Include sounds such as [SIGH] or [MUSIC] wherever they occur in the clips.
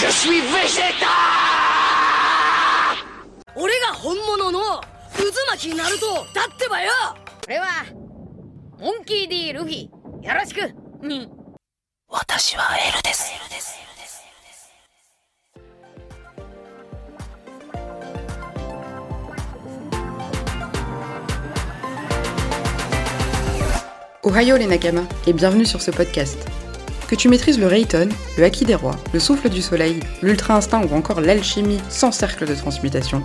Je suis végétal 俺が本物の渦巻きナルトだってばよこれはモンキー D ルフィよろしくに私はエルです。Ohio les Nakama et bienvenue sur ce podcast. Que tu maîtrises le Rayton, le Haki des Rois, le souffle du soleil, l'Ultra Instinct ou encore l'alchimie sans cercle de transmutation,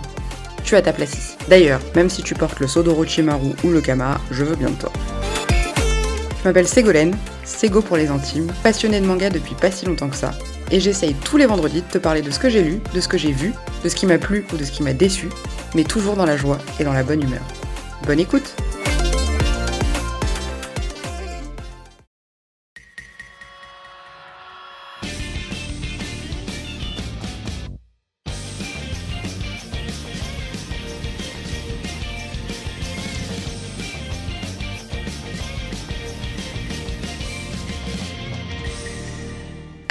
tu as ta place ici. D'ailleurs, même si tu portes le Sodorochimaru ou le Kama, je veux bien de toi. Je m'appelle Ségolène, Sego pour les intimes, passionnée de manga depuis pas si longtemps que ça, et j'essaye tous les vendredis de te parler de ce que j'ai lu, de ce que j'ai vu, de ce qui m'a plu ou de ce qui m'a déçu, mais toujours dans la joie et dans la bonne humeur. Bonne écoute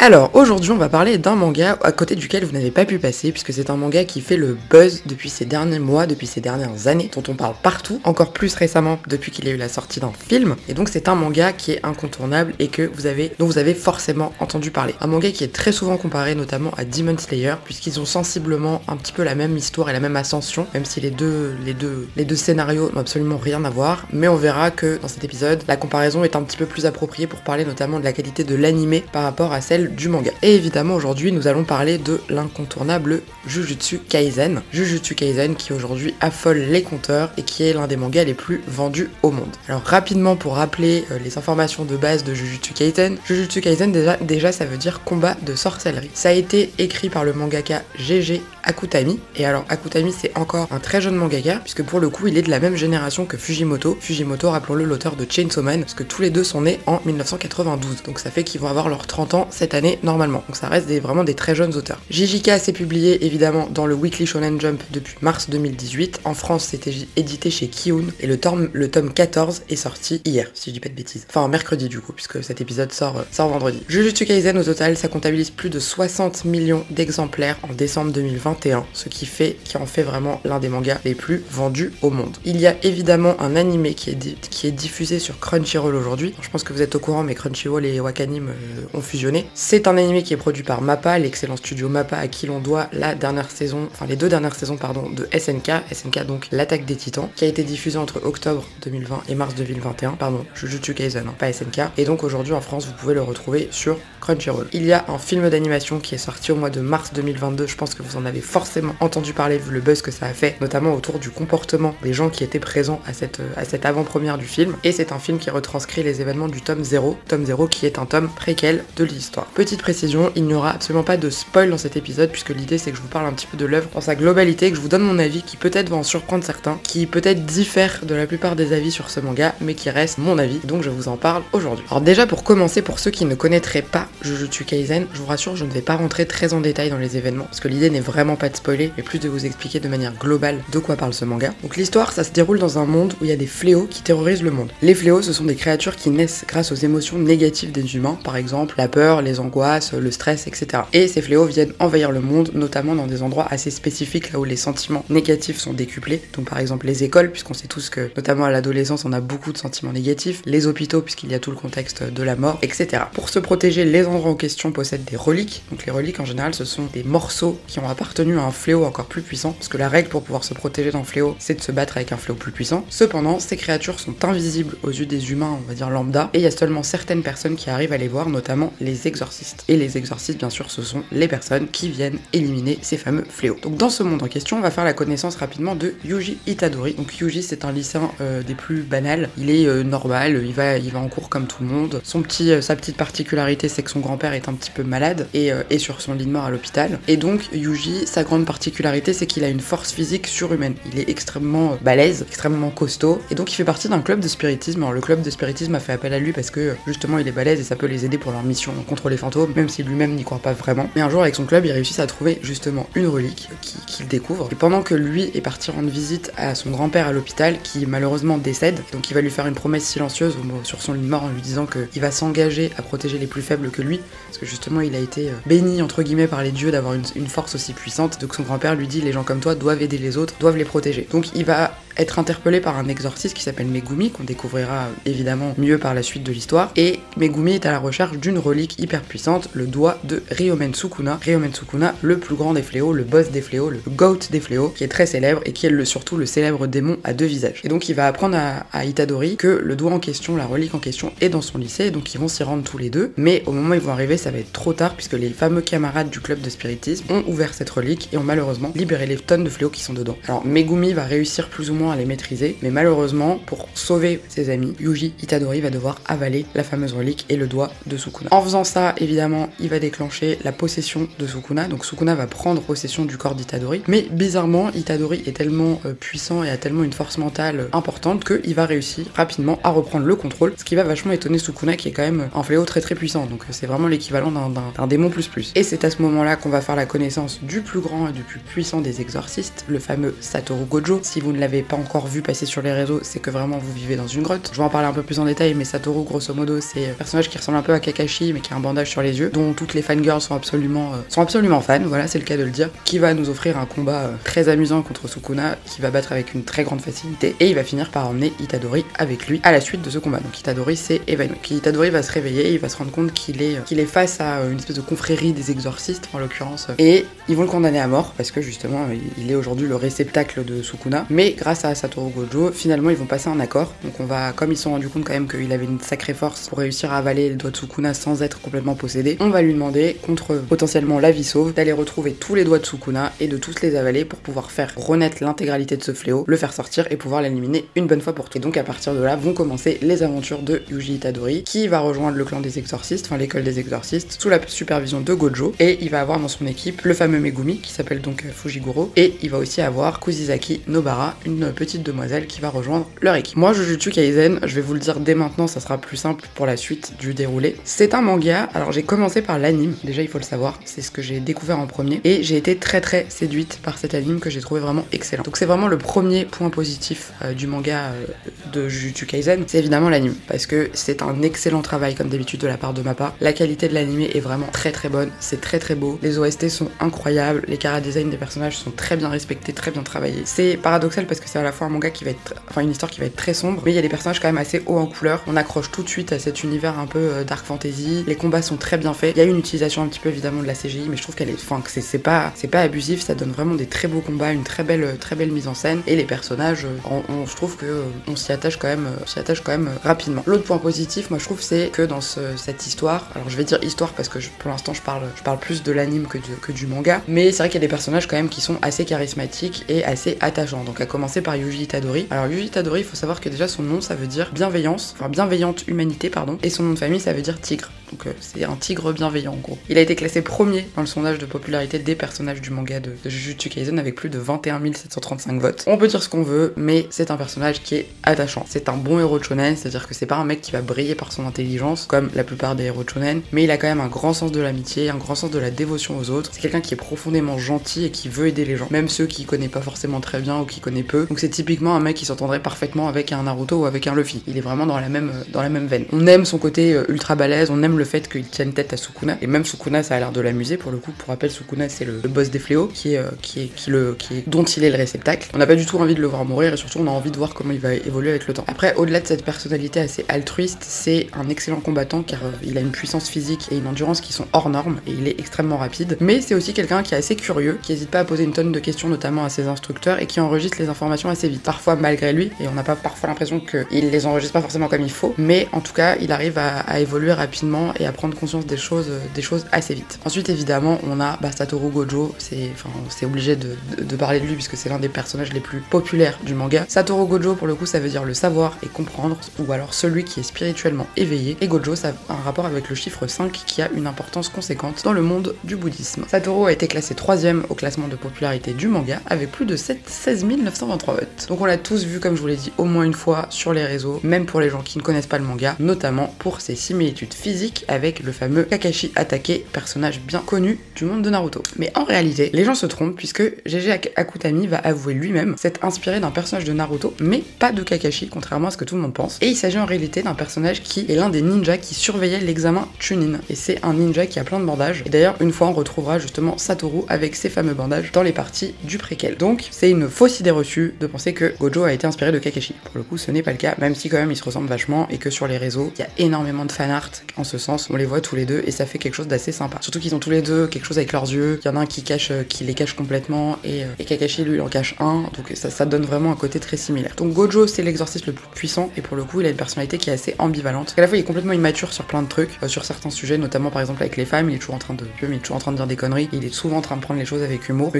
Alors aujourd'hui on va parler d'un manga à côté duquel vous n'avez pas pu passer puisque c'est un manga qui fait le buzz depuis ces derniers mois, depuis ces dernières années, dont on parle partout, encore plus récemment depuis qu'il y a eu la sortie d'un film. Et donc c'est un manga qui est incontournable et que vous avez, dont vous avez forcément entendu parler. Un manga qui est très souvent comparé notamment à Demon Slayer puisqu'ils ont sensiblement un petit peu la même histoire et la même ascension, même si les deux, les deux, les deux scénarios n'ont absolument rien à voir. Mais on verra que dans cet épisode la comparaison est un petit peu plus appropriée pour parler notamment de la qualité de l'animé par rapport à celle du manga. Et évidemment aujourd'hui nous allons parler de l'incontournable Jujutsu Kaisen. Jujutsu Kaisen qui aujourd'hui affole les compteurs et qui est l'un des mangas les plus vendus au monde. Alors rapidement pour rappeler euh, les informations de base de Jujutsu Kaisen, Jujutsu Kaisen déjà, déjà ça veut dire combat de sorcellerie. Ça a été écrit par le mangaka GG Akutami. Et alors Akutami c'est encore un très jeune mangaka puisque pour le coup il est de la même génération que Fujimoto. Fujimoto rappelons-le l'auteur de Chainsaw Man parce que tous les deux sont nés en 1992. Donc ça fait qu'ils vont avoir leurs 30 ans cette année normalement. Donc ça reste des, vraiment des très jeunes auteurs. JJK s'est publié évidemment dans le Weekly Shonen Jump depuis mars 2018. En France c'était édité chez Kiun et le tome, le tome 14 est sorti hier si je dis pas de bêtises. Enfin mercredi du coup puisque cet épisode sort, euh, sort vendredi. Jujutsu Kaisen au total ça comptabilise plus de 60 millions d'exemplaires en décembre 2021, ce qui fait qui en fait vraiment l'un des mangas les plus vendus au monde. Il y a évidemment un animé qui est, qui est diffusé sur Crunchyroll aujourd'hui. Je pense que vous êtes au courant mais Crunchyroll et Wakanim euh, ont fusionné. Un animé qui est produit par MAPPA, l'excellent studio MAPPA à qui l'on doit la dernière saison, enfin les deux dernières saisons pardon de SNK, SNK donc l'attaque des titans, qui a été diffusé entre octobre 2020 et mars 2021, pardon, Jujutsu Kaisen, hein, pas SNK, et donc aujourd'hui en France vous pouvez le retrouver sur Crunchyroll. Il y a un film d'animation qui est sorti au mois de mars 2022, je pense que vous en avez forcément entendu parler vu le buzz que ça a fait, notamment autour du comportement des gens qui étaient présents à cette, à cette avant-première du film, et c'est un film qui retranscrit les événements du tome 0, tome 0 qui est un tome préquel de l'histoire. Petite précision, il n'y aura absolument pas de spoil dans cet épisode puisque l'idée c'est que je vous parle un petit peu de l'œuvre dans sa globalité, que je vous donne mon avis qui peut-être va en surprendre certains, qui peut-être diffère de la plupart des avis sur ce manga, mais qui reste mon avis, donc je vous en parle aujourd'hui. Alors déjà pour commencer, pour ceux qui ne connaîtraient pas Jujutsu Kaisen, je vous rassure, je ne vais pas rentrer très en détail dans les événements, parce que l'idée n'est vraiment pas de spoiler, mais plus de vous expliquer de manière globale de quoi parle ce manga. Donc l'histoire, ça se déroule dans un monde où il y a des fléaux qui terrorisent le monde. Les fléaux, ce sont des créatures qui naissent grâce aux émotions négatives des humains, par exemple la peur, les angoisses, le stress, etc. Et ces fléaux viennent envahir le monde, notamment dans des endroits assez spécifiques, là où les sentiments négatifs sont décuplés. Donc par exemple les écoles, puisqu'on sait tous que, notamment à l'adolescence, on a beaucoup de sentiments négatifs, les hôpitaux, puisqu'il y a tout le contexte de la mort, etc. Pour se protéger, les endroits en question possèdent des reliques. Donc les reliques, en général, ce sont des morceaux qui ont appartenu à un fléau encore plus puissant, parce que la règle pour pouvoir se protéger d'un fléau, c'est de se battre avec un fléau plus puissant. Cependant, ces créatures sont invisibles aux yeux des humains, on va dire lambda, et il y a seulement certaines personnes qui arrivent à les voir, notamment les exorcistes. Et les exorcistes, bien sûr, ce sont les personnes qui viennent éliminer ces fameux fléaux. Donc dans ce monde en question, on va faire la connaissance rapidement de Yuji Itadori. Donc Yuji, c'est un lycéen euh, des plus banals. Il est euh, normal, il va, il va en cours comme tout le monde. Son petit, euh, sa petite particularité, c'est que son grand-père est un petit peu malade et est sur son lit de mort à l'hôpital. Et donc Yuji, sa grande particularité, c'est qu'il a une force physique surhumaine. Il est extrêmement balèze, extrêmement costaud, et donc il fait partie d'un club de spiritisme. Alors le club de spiritisme a fait appel à lui parce que justement il est balèze et ça peut les aider pour leur mission contre les même si lui-même n'y croit pas vraiment. Mais un jour, avec son club, ils réussissent à trouver justement une relique qu'il découvre. Et pendant que lui est parti rendre visite à son grand-père à l'hôpital, qui malheureusement décède, donc il va lui faire une promesse silencieuse sur son lit de mort en lui disant qu'il va s'engager à protéger les plus faibles que lui, parce que justement il a été euh, béni entre guillemets par les dieux d'avoir une, une force aussi puissante. Donc son grand-père lui dit les gens comme toi doivent aider les autres, doivent les protéger. Donc il va être interpellé par un exorciste qui s'appelle Megumi, qu'on découvrira évidemment mieux par la suite de l'histoire. Et Megumi est à la recherche d'une relique hyper puissante, le doigt de Ryomen Sukuna. Ryomen Sukuna, le plus grand des fléaux, le boss des fléaux, le goat des fléaux, qui est très célèbre et qui est le, surtout le célèbre démon à deux visages. Et donc il va apprendre à, Itadori que le doigt en question, la relique en question, est dans son lycée, donc ils vont s'y rendre tous les deux. Mais au moment où ils vont arriver, ça va être trop tard puisque les fameux camarades du club de spiritisme ont ouvert cette relique et ont malheureusement libéré les tonnes de fléaux qui sont dedans. Alors Megumi va réussir plus ou moins à les maîtriser, mais malheureusement, pour sauver ses amis, Yuji Itadori va devoir avaler la fameuse relique et le doigt de Sukuna. En faisant ça, évidemment, il va déclencher la possession de Sukuna, donc Sukuna va prendre possession du corps d'Itadori, mais bizarrement, Itadori est tellement euh, puissant et a tellement une force mentale euh, importante qu'il va réussir rapidement à reprendre le contrôle, ce qui va vachement étonner Sukuna qui est quand même un fléau très très puissant, donc euh, c'est vraiment l'équivalent d'un démon plus plus. Et c'est à ce moment-là qu'on va faire la connaissance du plus grand et du plus puissant des exorcistes, le fameux Satoru Gojo. Si vous ne l'avez pas encore vu passer sur les réseaux, c'est que vraiment vous vivez dans une grotte. Je vais en parler un peu plus en détail, mais Satoru, grosso modo, c'est un personnage qui ressemble un peu à Kakashi, mais qui a un bandage sur les yeux, dont toutes les fangirls sont absolument, euh, sont absolument fans, voilà, c'est le cas de le dire, qui va nous offrir un combat euh, très amusant contre Sukuna, qui va battre avec une très grande facilité, et il va finir par emmener Itadori avec lui à la suite de ce combat. Donc Itadori s'est évanoui. Itadori va se réveiller, il va se rendre compte qu'il est, euh, qu'il est face à une espèce de confrérie des exorcistes, en l'occurrence, et ils vont le condamner à mort, parce que justement, il est aujourd'hui le réceptacle de Sukuna, mais grâce à Satoru Gojo, finalement, ils vont passer un accord. Donc on va, comme ils se sont rendus compte quand même qu'il avait une sacrée force pour réussir à avaler le doigt de Sukuna sans être complètement possédé, on va lui demander, contre potentiellement la vie sauve, d'aller retrouver tous les doigts de Sukuna et de tous les avaler pour pouvoir faire renaître l'intégralité de ce fléau, le faire sortir et pouvoir l'éliminer une bonne fois pour toutes. Donc à partir de là vont commencer les aventures de Yuji Itadori, qui va rejoindre le clan des exorcistes, enfin l'école des exorcistes, sous la supervision de Gojo, et il va avoir dans son équipe le fameux Megumi, qui s'appelle donc Fujiguro, et il va aussi avoir Kuzizaki Nobara, une petite demoiselle qui va rejoindre leur équipe. Moi, Jujutsu Kaisen, je vais vous le dire dès maintenant, ça sera plus simple pour la suite du déroulé. C'est un manga, alors j'ai commencé par l'anime, déjà il faut le savoir, c'est ce que j'ai découvert en premier, et j'ai été très très séduite par cet anime que j'ai trouvé vraiment excellent. Donc c'est vraiment le premier point positif euh, du manga euh, de Jujutsu Kaisen, c'est évidemment l'anime, parce que c'est un excellent travail comme d'habitude de la part de ma part. La qualité de l'anime est vraiment très très bonne, c'est très très beau, les OST sont incroyables, les cara design des personnages sont très bien respectés, très bien travaillés. C'est paradoxal parce que c'est la fois un manga qui va être, enfin une histoire qui va être très sombre, mais il y a des personnages quand même assez hauts en couleur. On accroche tout de suite à cet univers un peu euh, dark fantasy. Les combats sont très bien faits. Il y a une utilisation un petit peu évidemment de la CGI, mais je trouve qu'elle est, enfin que c'est pas, c'est pas abusif. Ça donne vraiment des très beaux combats, une très belle, très belle mise en scène. Et les personnages, euh, on, je trouve que euh, on s'y attache quand même, s'y attache quand même rapidement. L'autre point positif, moi je trouve, c'est que dans cette histoire, alors je vais dire histoire parce que pour l'instant je parle, je parle plus de l'anime que, que du manga, mais c'est vrai qu'il y a des personnages quand même qui sont assez charismatiques et assez attachants. Donc à commencer par Yuji Itadori. Alors Yuji Itadori, il faut savoir que déjà son nom ça veut dire bienveillance, enfin bienveillante humanité pardon, et son nom de famille ça veut dire tigre. Donc euh, c'est un tigre bienveillant en gros. Il a été classé premier dans le sondage de popularité des personnages du manga de, Jujutsu Kaisen avec plus de 21 735 votes. On peut dire ce qu'on veut, mais c'est un personnage qui est attachant. C'est un bon héros de shonen, c'est-à-dire que c'est pas un mec qui va briller par son intelligence comme la plupart des héros de shonen, mais il a quand même un grand sens de l'amitié, un grand sens de la dévotion aux autres. C'est quelqu'un qui est profondément gentil et qui veut aider les gens, même ceux qui connaît pas forcément très bien ou qui connaît peu. Donc c'est typiquement un mec qui s'entendrait parfaitement avec un Naruto ou avec un Luffy. Il est vraiment dans la même, dans la même veine. On aime son côté euh, ultra balèze, on aime le fait qu'il tienne tête à Sukuna. Et même Sukuna, ça a l'air de l'amuser pour le coup. Pour rappel, Sukuna, c'est le, boss des fléaux qui est, euh, qui est, qui le, qui est, dont il est le réceptacle. On n'a pas du tout envie de le voir mourir et surtout on a envie de voir comment il va évoluer avec le temps. Après, au-delà de cette personnalité assez altruiste, c'est un excellent combattant car euh, il a une puissance physique et une endurance qui sont hors normes et il est extrêmement rapide. Mais c'est aussi quelqu'un qui est assez curieux, qui n'hésite pas à poser une tonne de questions, notamment à ses instructeurs, et qui enregistre les informations assez vite. Parfois malgré lui, et on n'a pas parfois l'impression qu'il les enregistre pas forcément comme il faut, mais en tout cas, il arrive à, évoluer rapidement et à prendre conscience des choses, des choses assez vite. Ensuite, évidemment, on a Satoru Gojo, c'est enfin, obligé de, de, parler de lui puisque c'est l'un des personnages les plus populaires du manga. Satoru Gojo, pour le coup, ça veut dire le savoir et comprendre, ou alors celui qui est spirituellement éveillé. Et Gojo, ça a un rapport avec le chiffre 5 qui a une importance conséquente dans le monde du bouddhisme. Satoru a été classé troisième au classement de popularité du manga avec plus de 7, 16 923 votes. Donc on l'a tous vu, comme je vous l'ai dit, au moins une fois sur les réseaux, même pour les gens qui ne connaissent pas le manga, notamment pour ses similitudes physiques avec le fameux Kakashi Atake, personnage bien connu du monde de Naruto. Mais en réalité, les gens se trompent puisque GG Akutami va avouer lui-même s'être inspiré d'un personnage de Naruto, mais pas de Kakashi, contrairement à ce que tout le monde pense. Et il s'agit en réalité d'un personnage qui est l'un des ninjas qui surveillait l'examen Chunin. Et c'est un ninja qui a plein de bandages. Et d'ailleurs, une fois, on retrouvera justement Satoru avec ses fameux bandages dans les parties du préquel. Donc, c'est une fausse idée reçue de penser que Gojo a été inspiré de Kakashi. Pour le coup, ce n'est pas le cas, même si quand même ils se ressemblent vachement et que sur les réseaux, il y a énormément de fan art en ce On les voit tous les deux et ça fait quelque chose d'assez sympa. Surtout qu'ils ont tous les deux quelque chose avec leurs yeux. Il y en a un qui cache, euh, qui les cache complètement et, euh, et Kakashi lui en cache un. Donc ça, ça donne vraiment un côté très similaire. Donc Gojo c'est l'exorciste le plus puissant et pour le coup il a une personnalité qui est assez ambivalente. À la fois il est complètement immature sur plein de trucs, euh, sur certains sujets, notamment par exemple avec les femmes, il est toujours en train de, il est toujours en train de dire des conneries. Il est souvent en train de prendre les choses avec humour.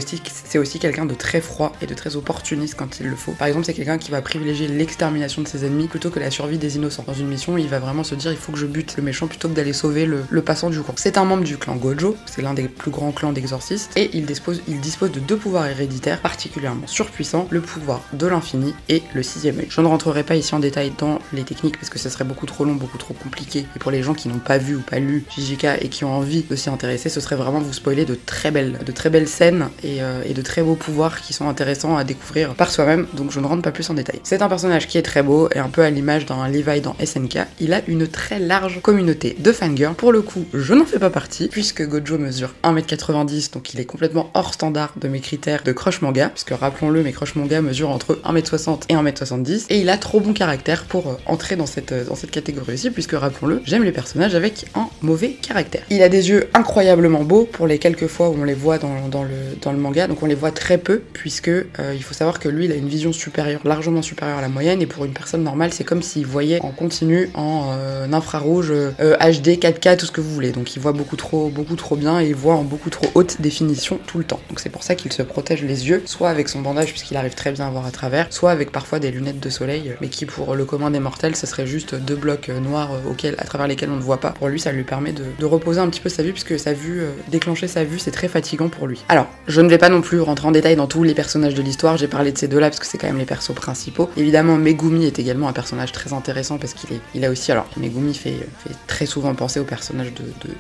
C'est aussi quelqu'un de très froid et de très opportuniste quand il le faut. Par exemple c'est quelqu'un qui va privilégier l'extermination de ses ennemis plutôt que la survie des innocents. Dans une mission il va vraiment se dire il faut que je bute le méchant plutôt que d'aller sauver le, passant du coin. C'est un membre du clan Gojo, c'est l'un des plus grands clans d'exorcistes et il dispose, il dispose de deux pouvoirs héréditaires particulièrement surpuissants, le pouvoir de l'infini et le sixième œil. Je ne rentrerai pas ici en détail dans les techniques parce que ça serait beaucoup trop long, beaucoup trop compliqué. Et pour les gens qui n'ont pas vu ou pas lu JJK et qui ont envie de s'y intéresser, ce serait vraiment vous spoiler de très belles, de très belles scènes euh, et de très beaux pouvoirs qui sont intéressants à découvrir par soi-même. Donc je ne rentre pas plus en détail. C'est un personnage qui est très beau et un peu à l'image d'un Levi dans SNK. Il a une très large communauté de fangirls. Pour le coup, je n'en fais pas partie puisque Gojo mesure 1m90, donc il est complètement hors standard de mes critères de crush manga, puisque rappelons-le, mes crush manga mesurent entre 1m60 et 1m70, et il a trop bon caractère pour euh, entrer dans cette, euh, dans cette catégorie aussi, puisque rappelons-le, j'aime les personnages avec un mauvais caractère. Il a des yeux incroyablement beaux pour les quelques fois où on les voit dans, dans, le, dans le manga, donc on les voit très peu, puisque euh, il faut savoir que lui, il a une vision supérieure, largement supérieure à la moyenne, et pour une personne normale, c'est comme s'il voyait en continu en infrarouge, euh, HD, 4K, tout ce que vous voulez. Donc il voit beaucoup trop, beaucoup trop bien et il voit en beaucoup trop haute définition tout le temps. Donc c'est pour ça qu'il se protège les yeux, soit avec son bandage puisqu'il arrive très bien à voir à travers, soit avec parfois des lunettes de soleil, mais qui pour le commun des mortels, ce serait juste deux blocs euh, noirs auxquels, à travers lesquels on ne voit pas. Pour lui, ça lui permet de, de reposer un petit peu sa vue puisque sa vue, déclencher sa vue, c'est très fatigant pour lui. Alors, je ne vais pas non plus rentrer en détail dans tous les personnages de l'histoire, j'ai parlé de ces deux-là parce que c'est quand même les persos principaux. Évidemment, Megumi est également un personnage très intéressant parce qu'il est, il a aussi, alors Megumi fait, fait très penser au personnage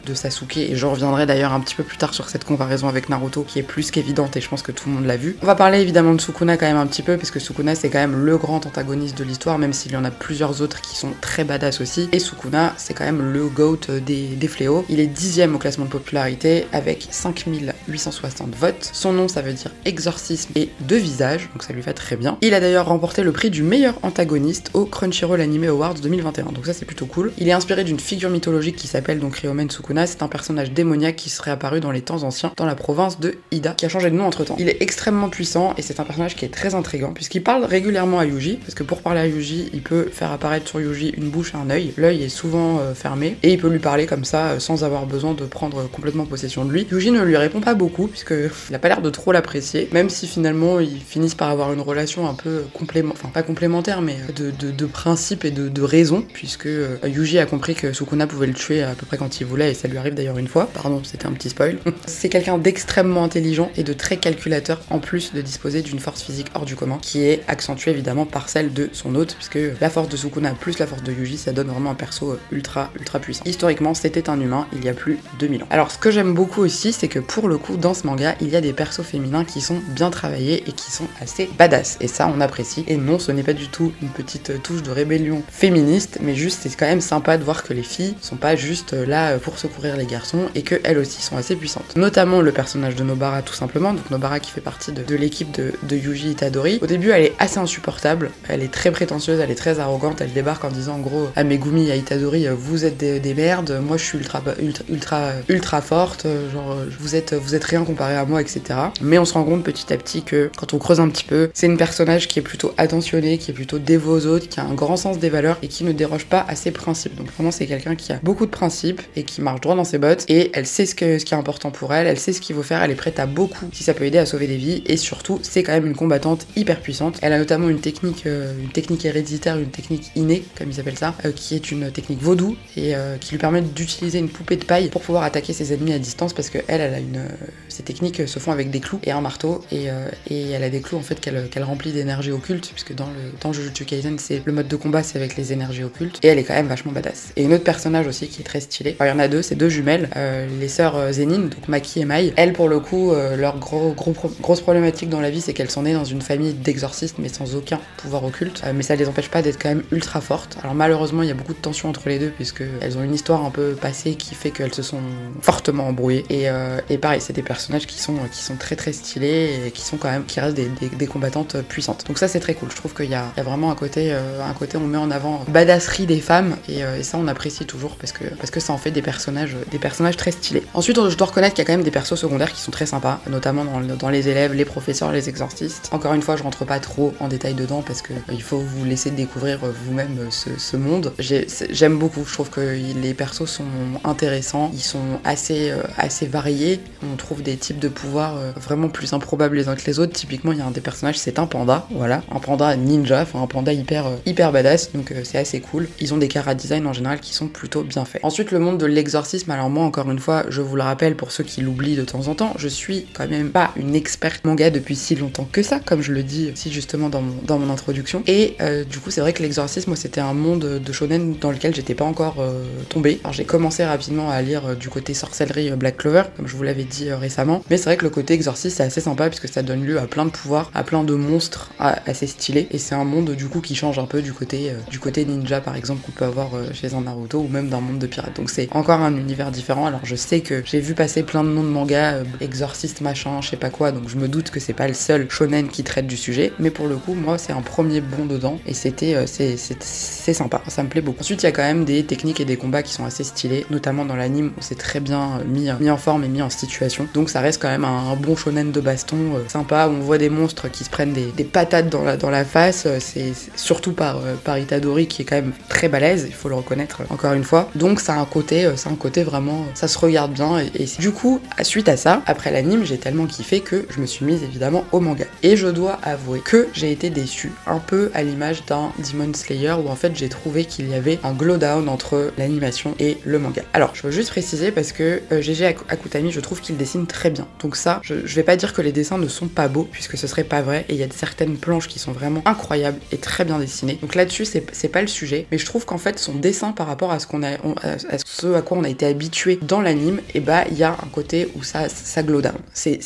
de Sasuke et je reviendrai d'ailleurs un petit peu plus tard sur cette comparaison avec Naruto qui est plus qu'évidente et je pense que tout le monde l'a vu. On va parler évidemment de Sukuna quand même un petit peu parce que Sukuna c'est quand même le grand antagoniste de l'histoire même s'il y en a plusieurs autres qui sont très badass aussi et Sukuna c'est quand même le GOAT des, des fléaux. Il est dixième au classement de popularité avec 5860 votes. Son nom ça veut dire exorcisme et deux visages donc ça lui va très bien. Il a d'ailleurs remporté le prix du meilleur antagoniste au Crunchyroll Anime Awards 2021 donc ça c'est plutôt cool. Il est inspiré d'une figure mythologique qui s'appelle donc Ryomen Sukuna, c'est un personnage démoniaque qui serait apparu dans les temps anciens dans la province de Ida, qui a changé de nom entre temps. Il est extrêmement puissant et c'est un personnage qui est très intrigant puisqu'il parle régulièrement à Yuji, parce que pour parler à Yuji, il peut faire apparaître sur Yuji une bouche et un œil. L'œil est souvent euh, fermé et il peut lui parler comme ça euh, sans avoir besoin de prendre complètement possession de lui. Yuji ne lui répond pas beaucoup puisque [LAUGHS] il a pas l'air de trop l'apprécier, même si finalement ils finissent par avoir une relation un peu complémentaire, enfin pas complémentaire, mais de, de, principe et de, de raison, puisque euh, Yuji a compris que Sukuna pouvait le tuer à peu près quand il voulait et ça lui arrive d'ailleurs une fois. Pardon, c'était un petit spoil. [LAUGHS] c'est quelqu'un d'extrêmement intelligent et de très calculateur en plus de disposer d'une force physique hors du commun qui est accentuée évidemment par celle de son hôte puisque la force de Sukuna plus la force de Yuji ça donne vraiment un perso ultra ultra puissant. Historiquement c'était un humain il y a plus de 2000 ans. Alors ce que j'aime beaucoup aussi c'est que pour le coup dans ce manga il y a des persos féminins qui sont bien travaillés et qui sont assez badass et ça on apprécie et non ce n'est pas du tout une petite touche de rébellion féministe mais juste c'est quand même sympa de voir que les filles sont pas juste là pour secourir les garçons et que elles aussi sont assez puissantes. Notamment le personnage de Nobara tout simplement, donc Nobara qui fait partie de, l'équipe de, Yuji Itadori. Au début elle est assez insupportable, elle est très prétentieuse, elle est très arrogante, elle débarque en disant en gros à Megumi à Itadori vous êtes des, des, merdes, moi je suis ultra ultra ultra, ultra forte, genre vous êtes vous êtes rien comparé à moi etc. Mais on se rend compte petit à petit que quand on creuse un petit peu, c'est une personnage qui est plutôt attentionnée, qui est plutôt dévot aux autres, qui a un grand sens des valeurs et qui ne déroge pas à ses principes. Donc vraiment c'est quelqu'un qui a beaucoup de principes et qui marche droit dans ses bottes et elle sait ce, qui est important pour elle, elle sait ce qu'il faut faire, elle est prête à beaucoup si ça peut aider à sauver des vies et surtout c'est quand même une combattante hyper puissante. Elle a notamment une technique, euh, une technique héréditaire, une technique innée comme ils appellent ça, euh, qui est une technique vaudou et euh, qui lui permet d'utiliser une poupée de paille pour pouvoir attaquer ses ennemis à distance parce que elle, a une, ces techniques se font avec des clous et un marteau et, elle a des clous en fait qu'elle qu remplit d'énergie occulte puisque dans le dans Jujutsu Kaisen c'est le mode de combat c'est avec les énergies occultes et elle est quand même vachement badass. Et une autre personnage aussi qui est très stylé. il y en a deux, c'est deux jumelles, euh, les sœurs euh, Zénine, donc Maki et Mai. Elles, pour le coup, euh, leur gros, grosse problématique dans la vie, c'est qu'elles sont nées dans une famille d'exorcistes, mais sans aucun pouvoir occulte. Mais ça les empêche pas d'être quand même ultra fortes. Alors malheureusement, il y a beaucoup de tensions entre les deux, puisque elles ont une histoire un peu passée qui fait qu'elles se sont fortement embrouillées. Et, pareil, c'est des personnages qui sont, qui sont très très stylés et qui sont quand même, qui restent des, combattantes puissantes. Donc ça, c'est très cool. Je trouve qu'il y a, vraiment un côté, un côté, on met en avant badasserie des femmes, et ça, on apprécie toujours parce que, parce que ça en fait des personnages, des personnages très stylés. Ensuite, je dois reconnaître qu'il y a quand même des persos secondaires qui sont très sympas, notamment dans, dans les élèves, les professeurs, les exorcistes. Encore une fois, je rentre pas trop en détail dedans parce que euh, il faut vous laisser découvrir euh, vous-même euh, ce, monde. J'aime beaucoup, je trouve que les persos sont intéressants, ils sont assez, assez variés. On trouve des types de pouvoirs vraiment plus improbables les uns que les autres. Typiquement, il y a un des personnages, c'est un panda, voilà, un panda ninja, enfin un panda hyper, hyper badass, donc c'est assez cool. Ils ont des cara design en général qui sont plutôt bien faits. Ensuite, le monde de l'exorcisme, alors moi, encore une fois, je vous le rappelle pour ceux qui l'oublient de temps en temps, je suis quand même pas une experte manga depuis si longtemps que ça, comme je le dis si justement dans mon, dans mon introduction. Et euh, du coup, c'est vrai que l'exorcisme, c'était un monde de shonen dans lequel j'étais pas encore euh, tombée. Alors, j'ai commencé rapidement à lire euh, du côté sorcellerie Black Clover, comme je vous l'avais dit récemment. Mais c'est vrai que le côté exorciste, c'est assez sympa puisque ça donne lieu à plein de pouvoirs, à plein de monstres assez stylés. Et c'est un monde du coup qui change un peu du côté, du côté ninja par exemple qu'on peut avoir chez un Naruto ou même monde de pirates. Donc c'est encore un univers différent. Alors je sais que j'ai vu passer plein de noms de mangas, euh, exorciste machin, je sais pas quoi, donc je me doute que c'est pas le seul shonen qui traite du sujet. Mais pour le coup, moi c'est un premier bond dedans et c'était euh, c'est sympa, ça me plaît beaucoup. Ensuite, il y a quand même des techniques et des combats qui sont assez stylés, notamment dans l'anime où c'est très bien euh, mis, mis en forme et mis en situation. Donc ça reste quand même un, bon shonen de baston euh, sympa où on voit des monstres qui se prennent des, des patates dans la, dans la face. C'est surtout par, par Itadori qui est quand même très balèze, il faut le reconnaître encore une fois. Donc ça a un côté, euh, un côté vraiment, euh, ça se regarde bien. Et, du coup, suite à ça, après l'anime, j'ai tellement kiffé que je me suis mise évidemment au manga. Et je dois avouer que j'ai été déçue, un peu à l'image d'un Demon Slayer où en fait j'ai trouvé qu'il y avait un glow down entre l'animation et le manga. Alors, je veux juste préciser parce que euh, GG Ak- Akutami, je trouve qu'il dessine très bien. Donc ça, je, je vais pas dire que les dessins ne sont pas beaux puisque ce serait pas vrai et il y a certaines planches qui sont vraiment incroyables et très bien dessinées. Donc là-dessus, c'est pas le sujet, mais je trouve qu'en fait son dessin par rapport à ce qu'on a, à à ce à quoi on a été habitué dans l'anime, et bah il y a un côté où ça ça glow down.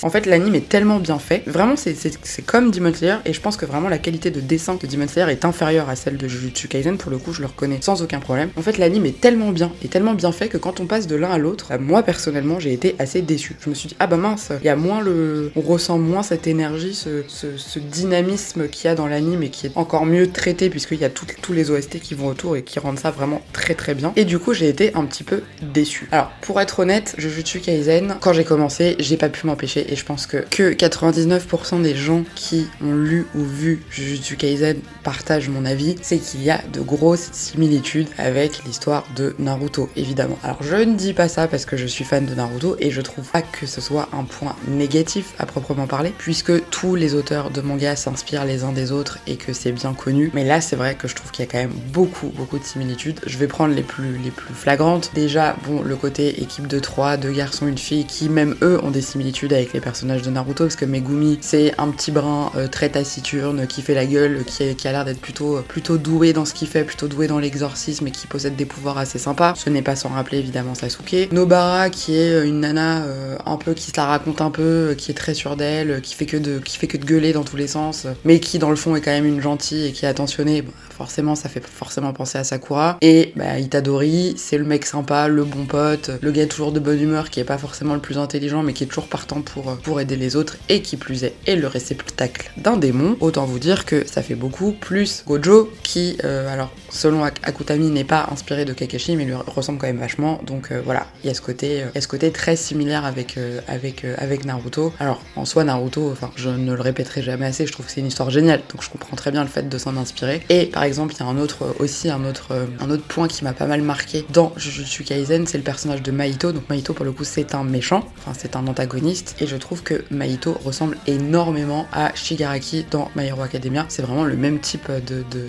En fait l'anime est tellement bien fait, vraiment c'est comme Demon Slayer et je pense que vraiment la qualité de dessin de Demon Slayer est inférieure à celle de Jujutsu Kaisen pour le coup, je le reconnais sans aucun problème. En fait l'anime est tellement bien et tellement bien fait que quand on passe de l'un à l'autre, bah, moi personnellement j'ai été assez déçu. Je me suis dit ah bah mince, il y a moins le, on ressent moins cette énergie, ce, ce- dynamisme qu'il y a dans l'anime et qui est encore mieux traité puisqu'il y a tous les OST qui vont autour et qui rendent ça vraiment très très bien. Du coup j'ai été un petit peu déçu. Alors pour être honnête, Jujutsu Kaisen, quand j'ai commencé, j'ai pas pu m'empêcher et je pense que que 99% des gens qui ont lu ou vu Jujutsu Kaisen partagent mon avis, c'est qu'il y a de grosses similitudes avec l'histoire de Naruto, évidemment. Alors je ne dis pas ça parce que je suis fan de Naruto et je trouve pas que ce soit un point négatif à proprement parler, puisque tous les auteurs de manga s'inspirent les uns des autres et que c'est bien connu. Mais là, c'est vrai que je trouve qu'il y a quand même beaucoup, beaucoup de similitudes. Je vais prendre les plus, les plus flagrantes. Déjà, bon, le côté équipe de trois, deux garçons, une fille, qui même eux ont des similitudes avec les personnages de Naruto, parce que Megumi, c'est un petit brin euh, très taciturne, qui fait la gueule, qui, a l'air d'être plutôt, plutôt doué dans ce qu'il fait, plutôt doué dans l'exorcisme et qui possède des pouvoirs assez sympas. Ce n'est pas sans rappeler évidemment Sasuke. Nobara, qui est euh, une nana euh, un peu qui se la raconte un peu, euh, qui est très sûre d'elle, euh, qui fait que de, qui fait que de gueuler dans tous les sens, euh, mais qui dans le fond est quand même une gentille et qui est attentionnée. Forcément, ça fait forcément penser à Sakura. Et bah, Itadori, c'est le mec sympa, le bon pote, le gars toujours de bonne humeur, qui est pas forcément le plus intelligent, mais qui est toujours partant pour, euh, aider les autres, et qui plus est, est le réceptacle d'un démon. Autant vous dire que ça fait beaucoup, plus Gojo, qui, euh, alors, selon Ak- Akutami, n'est pas inspiré de Kakashi, mais lui ressemble quand même vachement. Donc euh, voilà, il y a ce côté, y a ce côté très similaire avec Naruto. Alors, en soi, Naruto, enfin, je ne le répéterai jamais assez, je trouve que c'est une histoire géniale, donc je comprends très bien le fait de s'en inspirer. Et par exemple, il y a un autre, euh, aussi un autre, euh, un autre point qui m'a pas mal marqué dans Jujutsu Kaisen, c'est le personnage de Maito. Donc Maito, pour le coup, c'est un méchant, enfin, c'est un antagoniste, et je trouve que Maito ressemble énormément à Shigaraki dans My Hero Academia. C'est vraiment le même type de, de,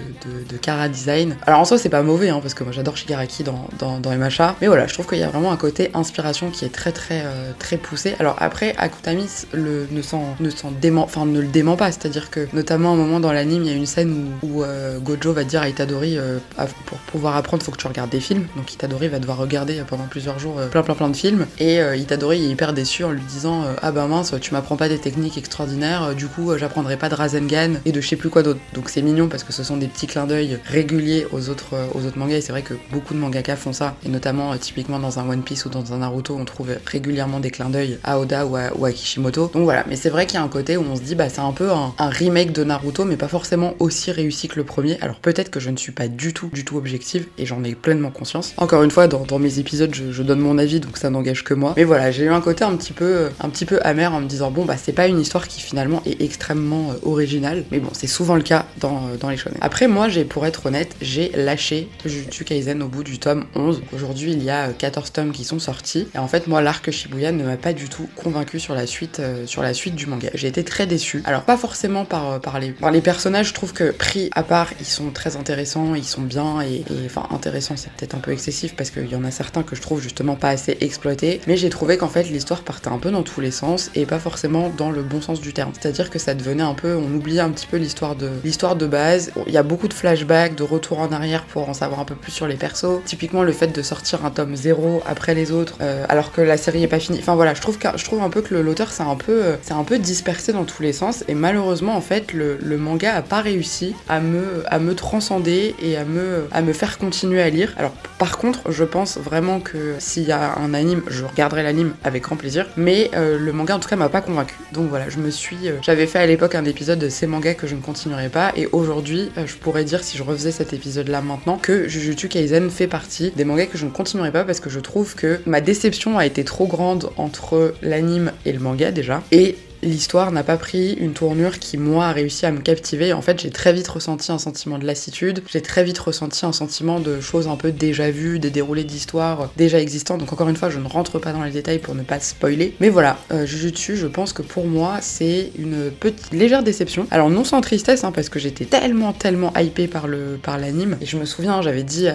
de, cara design. Alors en soi, c'est pas mauvais, hein, parce que moi j'adore Shigaraki dans, dans, dans MHA, mais voilà, je trouve qu'il y a vraiment un côté inspiration qui est très très euh, très poussé. Alors après, Akutami le, ne s'en dément, enfin ne le dément pas, c'est-à-dire que notamment à un moment dans l'anime, il y a une scène où, Gojo Va dire à Itadori euh, pour pouvoir apprendre, faut que tu regardes des films. Donc Itadori va devoir regarder pendant plusieurs jours euh, plein plein plein de films. Et euh, Itadori est hyper déçu en lui disant ah bah mince, tu m'apprends pas des techniques extraordinaires, du coup j'apprendrai pas de Rasengan et de je sais plus quoi d'autre. Donc c'est mignon parce que ce sont des petits clins d'œil réguliers aux autres aux autres mangas. Et c'est vrai que beaucoup de mangaka font ça. Et notamment typiquement dans un One Piece ou dans un Naruto, on trouve régulièrement des clins d'œil à Oda ou à, Kishimoto. Donc voilà, mais c'est vrai qu'il y a un côté où on se dit bah c'est un peu un remake de Naruto, mais pas forcément aussi réussi que le premier. Alors peut-être que je ne suis pas du tout, du tout objective et j'en ai pleinement conscience. Encore une fois, dans, mes épisodes, je, donne mon avis, donc ça n'engage que moi. Mais voilà, j'ai eu un côté un petit peu, un petit peu amer en me disant bon bah c'est pas une histoire qui finalement est extrêmement euh, originale, mais bon c'est souvent le cas dans, euh, dans les shonen. Après moi, j'ai pour être honnête, j'ai lâché Jujutsu Kaisen au bout du tome 11. Aujourd'hui, il y a euh, 14 tomes qui sont sortis et en fait moi l'arc Shibuya ne m'a pas du tout convaincu sur la suite, euh, sur la suite du manga. J'ai été très déçue. Alors pas forcément par, euh, par les, par les personnages, je trouve que pris à part, ils sont très intéressants, ils sont bien et, enfin intéressants c'est peut-être un peu excessif parce qu'il y en a certains que je trouve justement pas assez exploités, mais j'ai trouvé qu'en fait l'histoire partait un peu dans tous les sens et pas forcément dans le bon sens du terme. C'est-à-dire que ça devenait un peu, on oubliait un petit peu l'histoire de l'histoire de base. Il y a beaucoup de flashbacks, de retours en arrière pour en savoir un peu plus sur les persos. Typiquement le fait de sortir un tome 0 après les autres, euh, alors que la série est pas finie. Enfin voilà, je trouve je trouve un peu que l'auteur c'est un peu euh, c'est un peu dispersé dans tous les sens et malheureusement en fait le, le manga a pas réussi à me à me transcender et à me à me faire continuer à lire. Alors par contre, je pense vraiment que s'il y a un anime, je regarderai l'anime avec grand plaisir, mais euh, le manga en tout cas m'a pas convaincu. Donc voilà, je me suis euh, j'avais fait à l'époque un épisode de ces mangas que je ne continuerai pas et aujourd'hui, euh, je pourrais dire si je refaisais cet épisode là maintenant que Jujutsu Kaisen fait partie des mangas que je ne continuerai pas parce que je trouve que ma déception a été trop grande entre l'anime et le manga déjà et l'histoire n'a pas pris une tournure qui, moi, a réussi à me captiver. En fait, j'ai très vite ressenti un sentiment de lassitude, j'ai très vite ressenti un sentiment de choses un peu déjà vues, des déroulés d'histoires déjà existants. Donc, encore une fois, je ne rentre pas dans les détails pour ne pas spoiler. Mais voilà, euh, Jujutsu, je pense que pour moi, c'est une petite légère déception. Alors, non sans tristesse, hein, parce que j'étais tellement, tellement hypée par le par l'anime. Et je me souviens, j'avais dit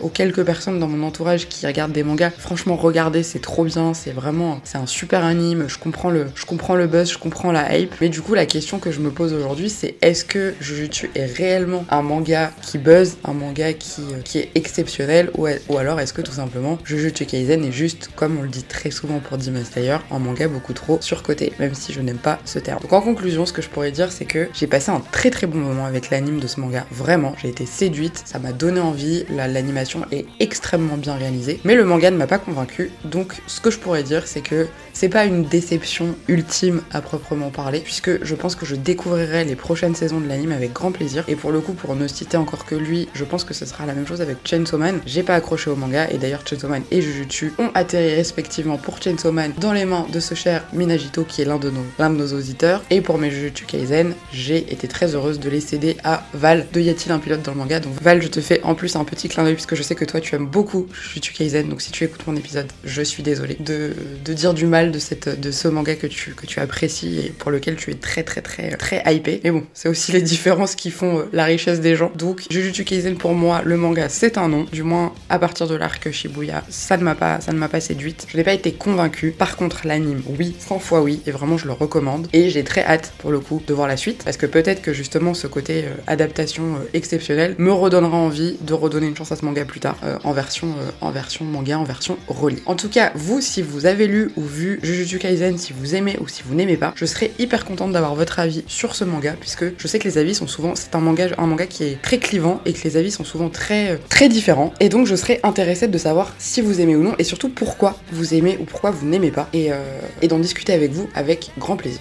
aux quelques personnes dans mon entourage qui regardent des mangas, franchement, regardez, c'est trop bien, c'est vraiment, c'est un super anime. Je comprends le, je comprends le je comprends la hype. Mais du coup, la question que je me pose aujourd'hui, c'est est-ce que Jujutsu est réellement un manga qui buzz, un manga qui, euh, qui est exceptionnel, ou, ou alors est-ce que tout simplement Jujutsu Kaisen est juste, comme on le dit très souvent pour Demon Slayer, un manga beaucoup trop surcoté, même si je n'aime pas ce terme. Donc en conclusion, ce que je pourrais dire, c'est que j'ai passé un très très bon moment avec l'anime de ce manga. Vraiment, j'ai été séduite, ça m'a donné envie, la- l'animation est extrêmement bien réalisée, mais le manga ne m'a pas convaincu. Donc ce que je pourrais dire, c'est que c'est pas une déception ultime à proprement parler, puisque je pense que je découvrirai les prochaines saisons de l'anime avec grand plaisir. Et pour le coup, pour ne citer encore que lui, je pense que ce sera la même chose avec Chainsaw Man. J'ai pas accroché au manga, et d'ailleurs Chainsaw Man et Jujutsu ont atterri respectivement pour Chainsaw Man dans les mains de ce cher Minagito qui est l'un de nos, l'un de nos auditeurs. Et pour mes Jujutsu Kaisen, j'ai été très heureuse de les céder à Val de Y a-t-il un pilote dans le manga Donc Val, je te fais en plus un petit clin d'œil puisque je sais que toi tu aimes beaucoup Jujutsu Kaisen. Donc si tu écoutes mon épisode, je suis désolée de, de dire du mal de, cette, de ce manga que tu, que tu apprécies et pour lequel tu es très très très très hypé. Mais bon, c'est aussi [LAUGHS] les différences qui font euh, la richesse des gens. Donc Jujutsu Kaisen pour moi, le manga c'est un nom. Du moins à partir de l'arc Shibuya, ça ne m'a pas, ça ne m'a pas séduite. Je n'ai pas été convaincue. Par contre l'anime, oui, 100 fois oui, et vraiment je le recommande. Et j'ai très hâte pour le coup de voir la suite parce que peut-être que justement ce côté euh, adaptation euh, exceptionnelle me redonnera envie de redonner une chance à ce manga plus tard en version en version manga, en version relis. En tout cas, vous si vous avez lu ou vu Jujutsu Kaisen, si vous aimez ou si vous n'aimez je serais hyper contente d'avoir votre avis sur ce manga puisque je sais que les avis sont souvent c'est un manga un manga qui est très clivant et que les avis sont souvent très euh, très différents et donc je serais intéressée de savoir si vous aimez ou non et surtout pourquoi vous aimez ou pourquoi vous n'aimez pas et, euh, et d'en discuter avec vous avec grand plaisir.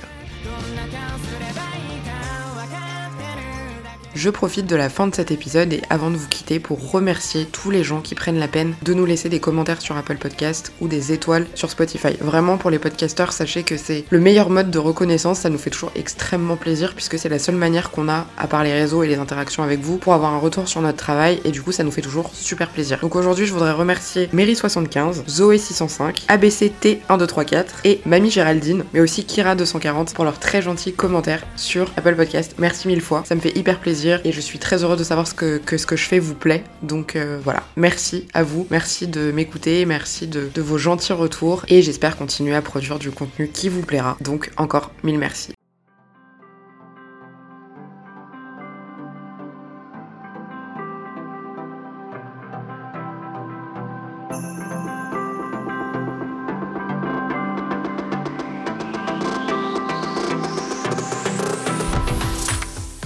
Je profite de la fin de cet épisode et avant de vous quitter pour remercier tous les gens qui prennent la peine de nous laisser des commentaires sur Apple Podcast ou des étoiles sur Spotify. Vraiment pour les podcasteurs, sachez que c'est le meilleur mode de reconnaissance, ça nous fait toujours extrêmement plaisir puisque c'est la seule manière qu'on a à part les réseaux et les interactions avec vous pour avoir un retour sur notre travail et du coup ça nous fait toujours super plaisir. Donc aujourd'hui je voudrais remercier Mary75, Zoé605, ABCT1234 et Mamie Géraldine, mais aussi Kira240 pour leurs très gentils commentaires sur Apple Podcast. Merci mille fois, ça me fait hyper et je suis très heureuse de savoir ce que, ce que je fais vous plaît. Donc euh, voilà, merci à vous, merci de m'écouter, merci de vos gentils retours et j'espère continuer à produire du contenu qui vous plaira. Donc encore mille merci.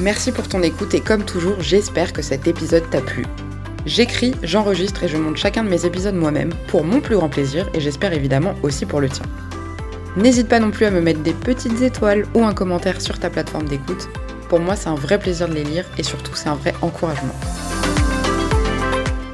Merci pour ton écoute et comme toujours, j'espère que cet épisode t'a plu. J'écris, j'enregistre et je monte chacun de mes épisodes moi-même pour mon plus grand plaisir et j'espère évidemment aussi pour le tien. N'hésite pas non plus à me mettre des petites étoiles ou un commentaire sur ta plateforme d'écoute. Pour moi, c'est un vrai plaisir de les lire et surtout, c'est un vrai encouragement.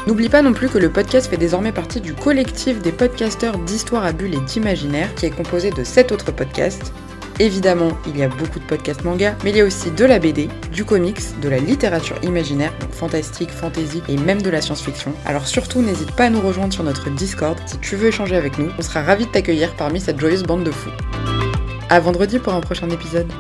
N'oublie pas non plus que le podcast fait désormais partie du collectif des podcasteurs d'histoire à bulles et d'imaginaire qui est composé de 7 autres podcasts. Évidemment, il y a beaucoup de podcasts manga, mais il y a aussi de la BD, du comics, de la littérature imaginaire, donc fantastique, fantasy et même de la science-fiction. Alors surtout, n'hésite pas à nous rejoindre sur notre Discord si tu veux échanger avec nous. On sera ravis de t'accueillir parmi cette joyeuse bande de fous. À vendredi pour un prochain épisode.